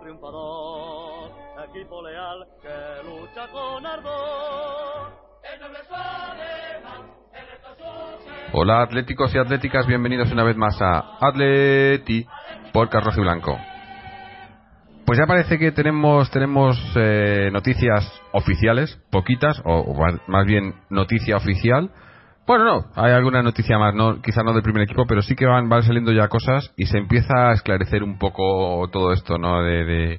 triunfador, equipo leal que lucha con ardor. Hola atléticos y atléticas, bienvenidos una vez más a Atleti por Carlos y Blanco. Pues ya parece que tenemos tenemos eh, noticias oficiales, poquitas, o más bien noticia oficial bueno, no, hay alguna noticia más, no, quizá no del primer equipo, pero sí que van, van saliendo ya cosas y se empieza a esclarecer un poco todo esto, ¿no? De,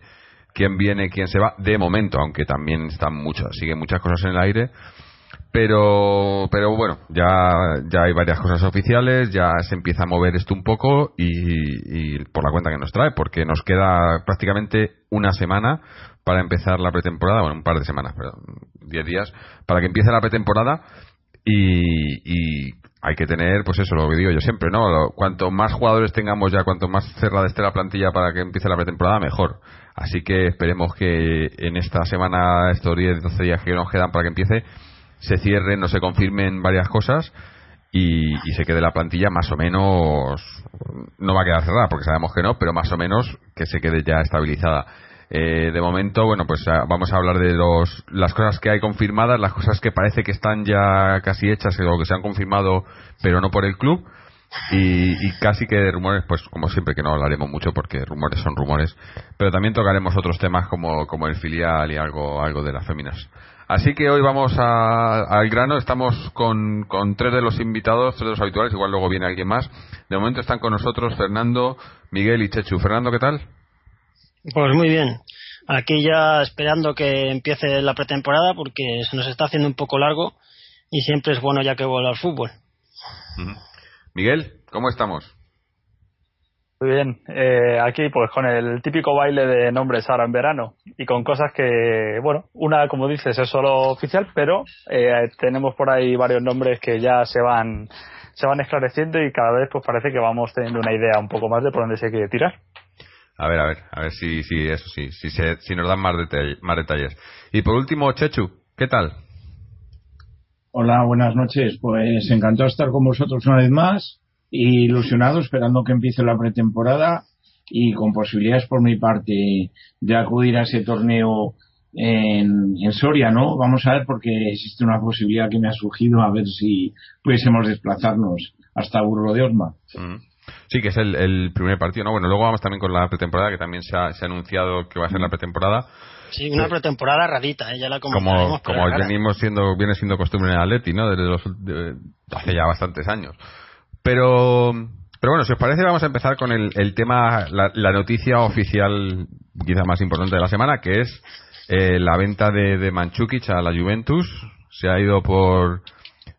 quién viene, quién se va, de momento, aunque también están muchas, siguen muchas cosas en el aire. Pero, pero bueno, ya, ya hay varias cosas oficiales, ya se empieza a mover esto un poco y, y por la cuenta que nos trae, porque nos queda prácticamente una semana para empezar la pretemporada, bueno, un par de semanas, perdón, diez días, para que empiece la pretemporada y, hay que tener, pues eso, lo que digo yo siempre, ¿no? Cuanto más jugadores tengamos ya, cuanto más cerrada esté la plantilla para que empiece la pretemporada, mejor. Así que esperemos que en esta semana, estos 10, 12 días que nos quedan para que empiece, se cierren, no se confirmen varias cosas y, y, se quede la plantilla más o menos, no va a quedar cerrada porque sabemos que no, pero más o menos que se quede ya estabilizada. Eh, de momento, bueno, pues ah, vamos a hablar de los, las cosas que hay confirmadas, las cosas que parece que están ya casi hechas o que se han confirmado, pero no por el club. Y, casi que de rumores, pues como siempre que no hablaremos mucho porque rumores son rumores, pero también tocaremos otros temas como, como el filial y algo, algo de las féminas. Así que hoy vamos al grano, estamos con, con tres de los invitados, tres de los habituales, igual luego viene alguien más. De momento están con nosotros Fernando, Miguel y Chechu. Fernando, ¿qué tal? Pues muy bien. Aquí ya esperando que empiece la pretemporada porque se nos está haciendo un poco largo y siempre es bueno ya que vuelva al fútbol. Miguel, ¿cómo estamos? Muy bien, eh, aquí pues con el típico baile de nombres ahora en verano y con cosas que, bueno, una como dices es solo oficial, pero eh, tenemos por ahí varios nombres que ya se van se van esclareciendo y cada vez pues parece que vamos teniendo una idea un poco más de por dónde se quiere tirar. A ver, a ver, a ver si, si eso sí, si, se, si nos dan más, más detalles. Y por último, Chechu, ¿qué tal? Hola, buenas noches. Pues encantado de estar con vosotros una vez más y ilusionado esperando que empiece la pretemporada y con posibilidades por mi parte de acudir a ese torneo en, en, Soria, ¿no? Vamos a ver porque existe una posibilidad que me ha surgido a ver si pudiésemos desplazarnos hasta Burro de Osma. Mm. Sí, que es el, primer partido, ¿no? Bueno, luego vamos también con la pretemporada, que también se ha, anunciado que va a ser la pretemporada. Sí, una pretemporada radita, ¿eh? ya la Como, como venimos siendo, viene siendo costumbre en el Atleti, ¿no? Desde los, hace ya bastantes años. Pero, pero bueno, si os parece, vamos a empezar con el, el tema, la, noticia oficial, quizá más importante de la semana, que es eh, la venta de, de Manchukic a la Juventus. Se ha ido por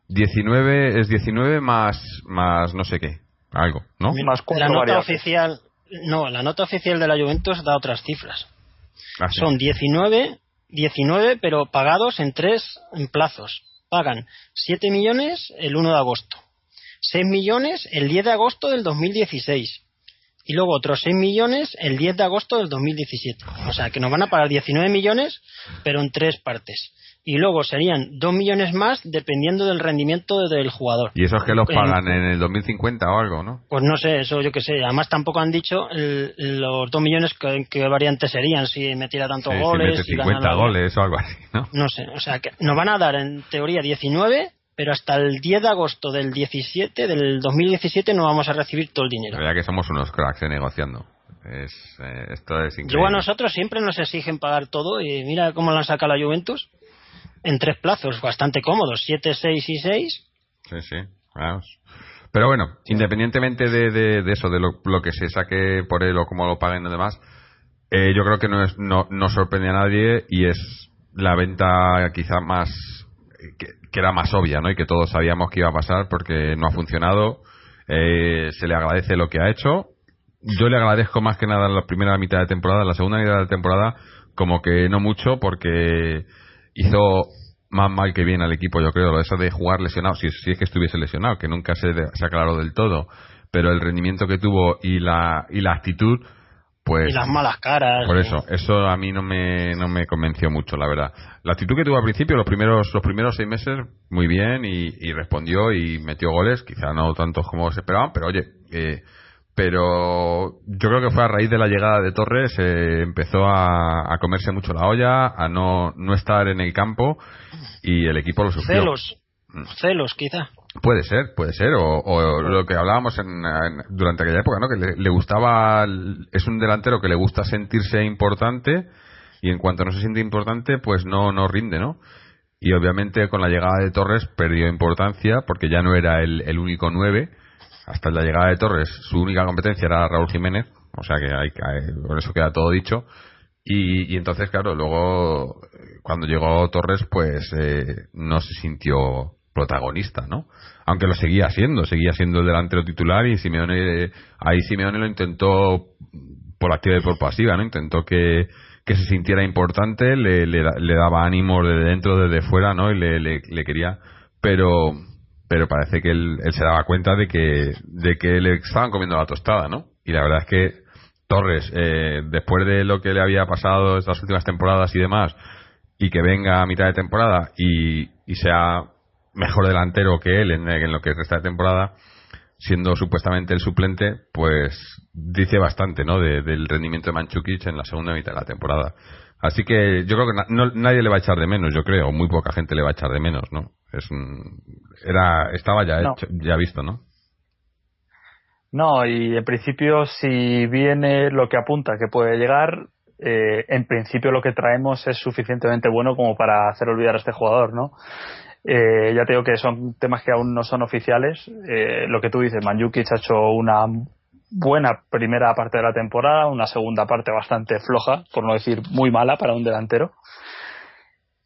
19, es 19 más, más no sé qué algo, ¿no? la nota oficial, no, la nota oficial de la Juventus da otras cifras. Ah, Son 19, 19, pero pagados en tres en plazos. Pagan 7 millones el 1 de agosto, 6 millones el 10 de agosto del 2016, y luego otros 6 millones el 10 de agosto del 2017. O sea, que nos van a pagar 19 millones, pero en tres partes. Y luego serían 2 millones más dependiendo del rendimiento del jugador. ¿Y esos que los pagan en, el 2050 o algo, no? Pues no sé, eso yo qué sé. Además tampoco han dicho los 2 millones qué que variantes serían, si metiera tantos goles. Si 50 goles o algo así, ¿no? No sé, o sea, que nos van a dar en teoría 19 pero hasta el 10 de agosto del 17 del 2017 no vamos a recibir todo el dinero. Ya que somos unos cracks eh, negociando. Es, eh, esto es increíble. Luego a nosotros siempre nos exigen pagar todo y mira cómo lo han sacado la Juventus en tres plazos bastante cómodos, 7, 6 y 6. Sí, sí, vamos. Pero bueno, independientemente de, de, eso, de lo, que se saque por él o cómo lo paguen y demás, eh, yo creo que no, es, no, no sorprende a nadie y es la venta quizá más que, era más obvia, ¿no? Y que todos sabíamos que iba a pasar porque no ha funcionado. Eh, se le agradece lo que ha hecho. Yo le agradezco más que nada la primera mitad de temporada, la segunda mitad de temporada, como que no mucho, porque hizo más mal que bien al equipo, yo creo, eso de jugar lesionado, si, si es que estuviese lesionado, que nunca se, se aclaró del todo, pero el rendimiento que tuvo y la, y la actitud, pues y las malas caras por eso eso a mí no me no me convenció mucho la verdad. La actitud que tuvo al principio los primeros los primeros seis meses muy bien y, respondió y metió goles quizá no tantos como se esperaban pero oye eh, pero yo creo que fue a raíz de la llegada de Torres eh, empezó a, a, comerse mucho la olla a no no estar en el campo y el equipo lo sufrió celos mm. celos quizá Puede ser, puede ser, o, lo que hablábamos en, durante aquella época, ¿no? Que le, gustaba, es un delantero que le gusta sentirse importante y en cuanto no se siente importante, pues no, no rinde, ¿no? Y obviamente con la llegada de Torres perdió importancia porque ya no era el, el único nueve. Hasta la llegada de Torres, su única competencia era Raúl Jiménez, o sea que hay, con eso queda todo dicho. Y, entonces, claro, luego cuando llegó Torres, pues eh, no se sintió protagonista, ¿no? Aunque lo seguía siendo, seguía siendo el delantero titular y Simeone, ahí Simeone lo intentó por activa y por pasiva, ¿no? Intentó que, que se sintiera importante, le, daba ánimo de dentro, desde fuera, ¿no? Y le, quería, pero, pero parece que él, se daba cuenta de que, de que le estaban comiendo la tostada, ¿no? Y la verdad es que Torres, eh, después de lo que le había pasado estas últimas temporadas y demás, y que venga a mitad de temporada y, y sea mejor delantero que él en, lo que resta de temporada, siendo supuestamente el suplente, pues dice bastante ¿no? del rendimiento de Manchukic en la segunda mitad de la temporada. Así que yo creo que nadie le va a echar de menos, yo creo, muy poca gente le va a echar de menos, ¿no? Es era estaba ya ya visto, ¿no? No, y en principio si viene lo que apunta que puede llegar, eh, en principio lo que traemos es suficientemente bueno como para hacer olvidar a este jugador, ¿no? Eh, ya te digo que son temas que aún no son oficiales. Eh, lo que tú dices, Manjukic ha hecho una buena primera parte de la temporada, una segunda parte bastante floja, por no decir muy mala para un delantero.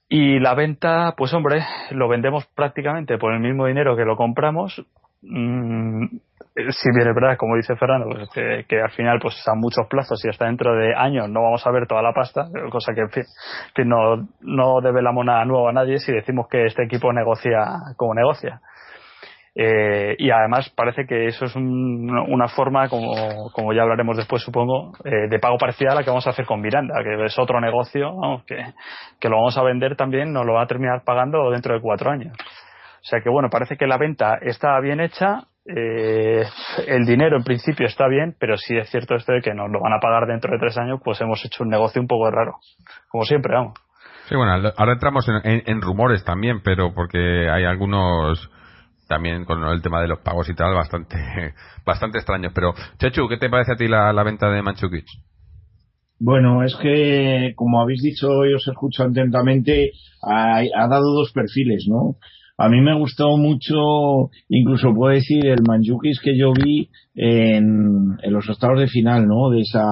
Y la venta, pues hombre, lo vendemos prácticamente por el mismo dinero que lo compramos. Mm, si bien es verdad, como dice Fernando, pues, que, al final pues a muchos plazos y hasta dentro de años no vamos a ver toda la pasta, cosa que en fin, no, no develamos nada nuevo a nadie si decimos que este equipo negocia como negocia. Eh, y además parece que eso es una forma, como, como ya hablaremos después supongo, eh, de pago parecida a la que vamos a hacer con Miranda, que es otro negocio que, que lo vamos a vender también, nos lo va a terminar pagando dentro de cuatro años. O sea que bueno, parece que la venta está bien hecha, eh, el dinero en principio está bien, pero sí es cierto esto de que nos lo van a pagar dentro de tres años, pues hemos hecho un negocio un poco raro, como siempre, vamos. Sí, bueno, ahora entramos en, rumores también, pero porque hay algunos también con el tema de los pagos y tal bastante bastante extraños. Pero Chechu, ¿qué te parece a ti la, venta de Manchukic? Bueno, es que como habéis dicho y os escucho atentamente, ha, ha dado dos perfiles, ¿no? A mí me gustó mucho, incluso puedo decir, el Manjukis que yo vi en, en los octavos de final, ¿no? De esa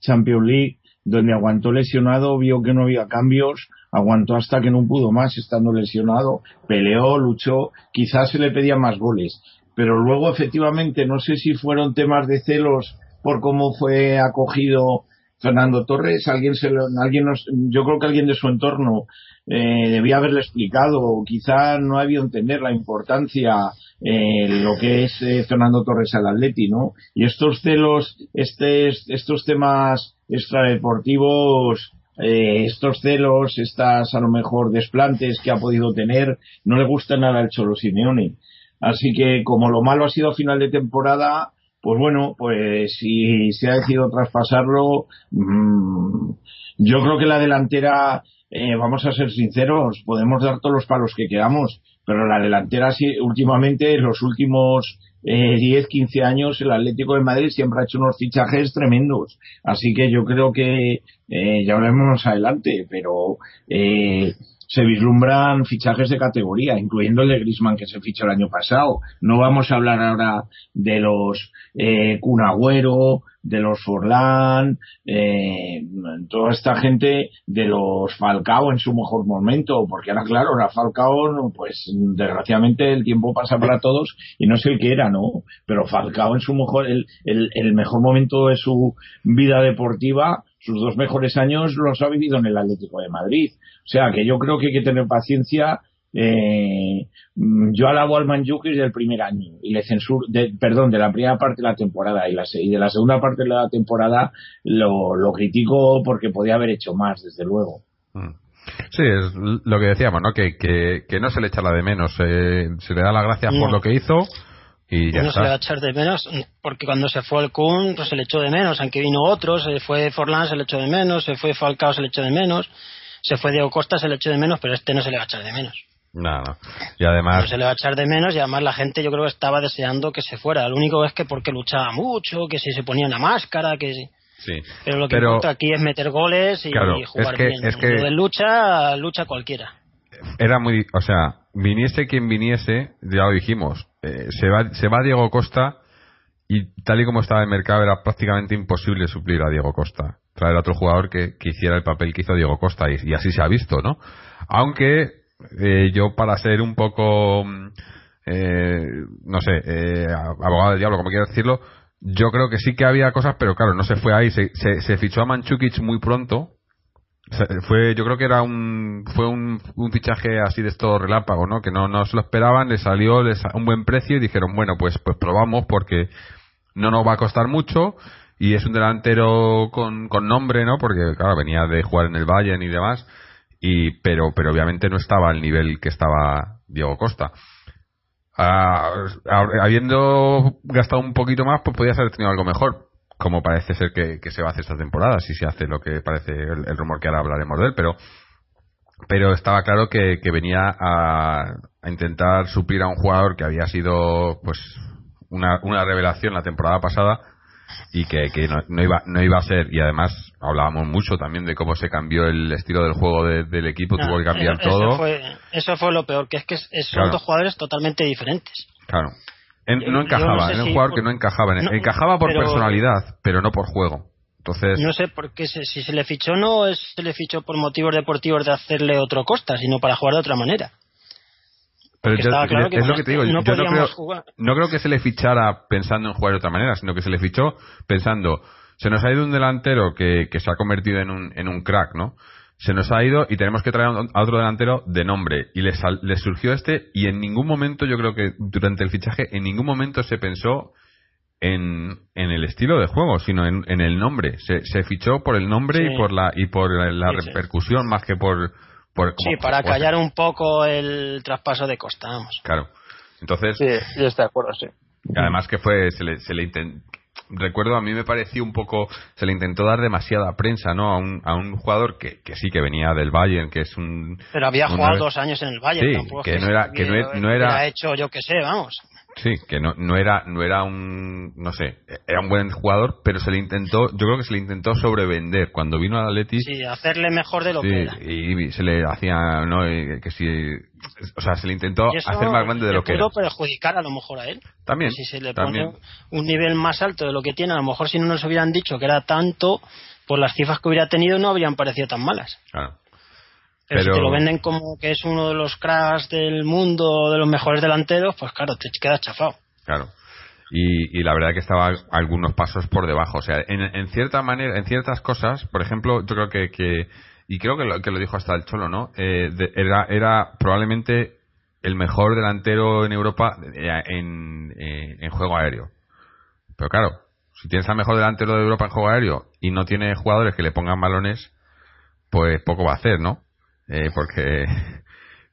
Champions League, donde aguantó lesionado, vio que no había cambios, aguantó hasta que no pudo más estando lesionado, peleó, luchó, quizás se le pedía más goles. Pero luego, efectivamente, no sé si fueron temas de celos por cómo fue acogido Fernando Torres, alguien se alguien nos, yo creo que alguien de su entorno eh, debía haberle explicado, quizá no ha habido entender la importancia eh, lo que es eh, Fernando Torres al Atleti, ¿no? Y estos celos, este, estos temas extradeportivos, eh, estos celos, estas a lo mejor desplantes que ha podido tener, no le gusta nada al Cholo Simeone. Así que como lo malo ha sido a final de temporada, pues bueno, pues si se ha decidido traspasarlo, mmm, yo creo que la delantera, eh, vamos a ser sinceros, podemos dar todos los palos que queramos, pero la delantera sí, últimamente, en los últimos eh, 10, 15 años, el Atlético de Madrid siempre ha hecho unos fichajes tremendos. Así que yo creo que, eh, ya veremos adelante, pero eh, se vislumbran fichajes de categoría, incluyendo el de Grisman que se fichó el año pasado. No vamos a hablar ahora de los eh, Cunagüero, de los Forlán, eh, toda esta gente de los Falcao en su mejor momento, porque ahora claro, ahora Falcao, pues desgraciadamente el tiempo pasa para todos y no es el que era, ¿no? Pero Falcao en su mejor, el, el mejor momento de su vida deportiva, sus dos mejores años los ha vivido en el Atlético de Madrid. O sea que yo creo que hay que tener paciencia. Eh, yo alabo al Manjukic del primer año y le censuro, de, perdón, de la primera parte de la temporada y, la, y de la segunda parte de la temporada lo, lo critico porque podía haber hecho más, desde luego. Sí, es lo que decíamos, ¿no? Que, que, que no se le echa la de menos. Eh, se le da las gracias No. por lo que hizo y ya no se le va a echar de menos porque cuando se fue el Kun pues se le echó de menos aunque vino otro se fue Forlán se le echó de menos se fue Falcao se le echó de menos se fue Diego Costa se le echó de menos pero este no se le va a echar de menos. No, no. Y no además, se le va a echar de menos y además la gente yo creo que estaba deseando que se fuera. Lo único es que porque luchaba mucho que si se ponía una máscara que si sí. pero lo que Pero- importa aquí es meter goles y, Claro, y jugar es que- bien. es que- de lucha lucha cualquiera. Era muy, o sea, viniese quien viniese, ya lo dijimos, eh, se va se va Diego Costa y tal y como estaba el mercado era prácticamente imposible suplir a Diego Costa, traer a otro jugador que, que hiciera el papel que hizo Diego Costa y, así se ha visto, ¿no? Aunque eh, yo para ser un poco mm, eh, no sé, eh, abogado del diablo, como quiero decirlo, yo creo que sí que había cosas, pero claro, no se fue ahí, se, se, se fichó a Manchukic muy pronto, fue yo creo que era un fue un, fichaje así de esto relámpago no que no, no se lo esperaban le salió les- un buen precio y dijeron bueno pues pues probamos porque no nos va a costar mucho y es un delantero con, con nombre no porque claro venía de jugar en el Bayern y demás y pero pero obviamente no estaba al nivel que estaba Diego Costa. Ah, hab- habiendo gastado un poquito más pues podías haber tenido algo mejor como parece ser que, que se va a hacer esta temporada, si se hace lo que parece el, el rumor que ahora hablaremos de él, pero pero estaba claro que, que venía a, a intentar suplir a un jugador que había sido pues una, una revelación la temporada pasada y que, que no, no iba no iba a ser y además hablábamos mucho también de cómo se cambió el estilo del juego de- del equipo tuvo que cambiar eso, todo Eso fue, eso fue lo peor, que es que son Claro. dos jugadores totalmente diferentes. claro En- no encajaba no sé era un si jugador por- que no encajaba en- No, encajaba por pero- personalidad pero no por juego entonces No sé por qué si se le fichó no es se le fichó por motivos deportivos de hacerle otro Costa, sino para jugar de otra manera. Pero yo- claro que es lo que te digo, no yo no creo, no creo que se le fichara pensando en jugar de otra manera, sino que se le fichó pensando, se nos ha ido un delantero que, que se ha convertido en un, en un crack, ¿no? Se nos ha ido y tenemos que traer a un- a otro delantero de nombre. Y le, sal- le surgió este y en ningún momento, yo creo que durante el fichaje, en ningún momento se pensó en, en el estilo de juego, sino en, en el nombre. Se, se fichó por el nombre Sí. y por la, y por la, la Sí, sí. repercusión más que por... por Sí, como- para callar un poco el traspaso de Costa, vamos. Claro. Entonces, Sí, yo estoy de acuerdo, sí. y además que fue, se le, se le recuerdo, a mí me pareció un poco, se le intentó dar demasiada prensa, ¿no? A un, a un jugador que, que sí que venía del Bayern, que es un... Pero había jugado dos años en el Bayern, Sí, tampoco que no era- que no e- no era- hecho, yo que sé, vamos. Sí, que no, no era, no era un, no sé, era un buen jugador, pero se le intentó, yo creo que se le intentó sobrevender. Cuando vino al Atleti, Sí, hacerle mejor de lo sí, que era. y se le hacía, ¿no? Y que sí, o sea, se le intentó hacer más grande de lo que era. perjudicar a lo mejor a él. También, si se le también. pone un nivel más alto de lo que tiene, a lo mejor si no nos hubieran dicho que era tanto, por las cifras que hubiera tenido no habrían parecido tan malas. Claro. Pero, Pero- si te lo venden como que es uno de los cracks del mundo, de los mejores delanteros, pues claro, te quedas chafado. Claro. Y, la verdad que estaba algunos pasos por debajo. O sea, en, cierta manera, en ciertas cosas, por ejemplo, yo creo que, y creo que lo, que lo dijo hasta el Cholo, ¿no? Eh, era, era probablemente el mejor delantero en Europa eh, en, eh, en juego aéreo. Pero claro, si tienes al mejor delantero de Europa en juego aéreo y no tiene jugadores que le pongan balones, pues poco va a hacer, ¿no? Eh, porque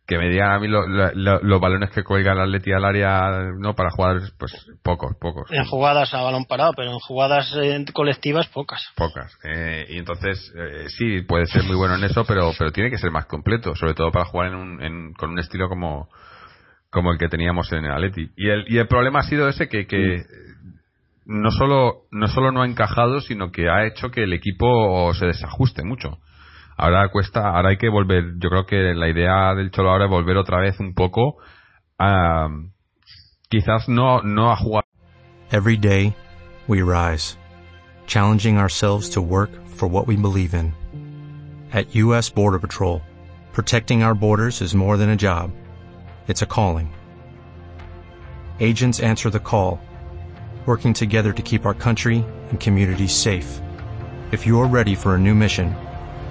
que me digan a mí los balones que cuelga el Atleti al área no para jugadores pues pocos pocos. En jugadas a balón parado pero en jugadas eh, colectivas pocas. Pocas. Eh, y entonces eh, sí puede ser muy bueno en eso pero pero tiene que ser más completo sobre todo para jugar en un, con un estilo como como el que teníamos en el Atleti. Y el y el problema ha sido ese que, que no solo no solo no ha encajado sino que ha hecho que el equipo se desajuste mucho ahora cuesta, ahora hay que volver, yo creo que la idea del Cholo ahora es volver otra vez un poco a, quizás no, no a jugar. Every day we rise, challenging ourselves to work for what we believe in. At U.S. Border Patrol, protecting our borders is more than a job. It's a calling. Agents answer the call, working together to keep our country and communities safe. If you're ready for a new mission,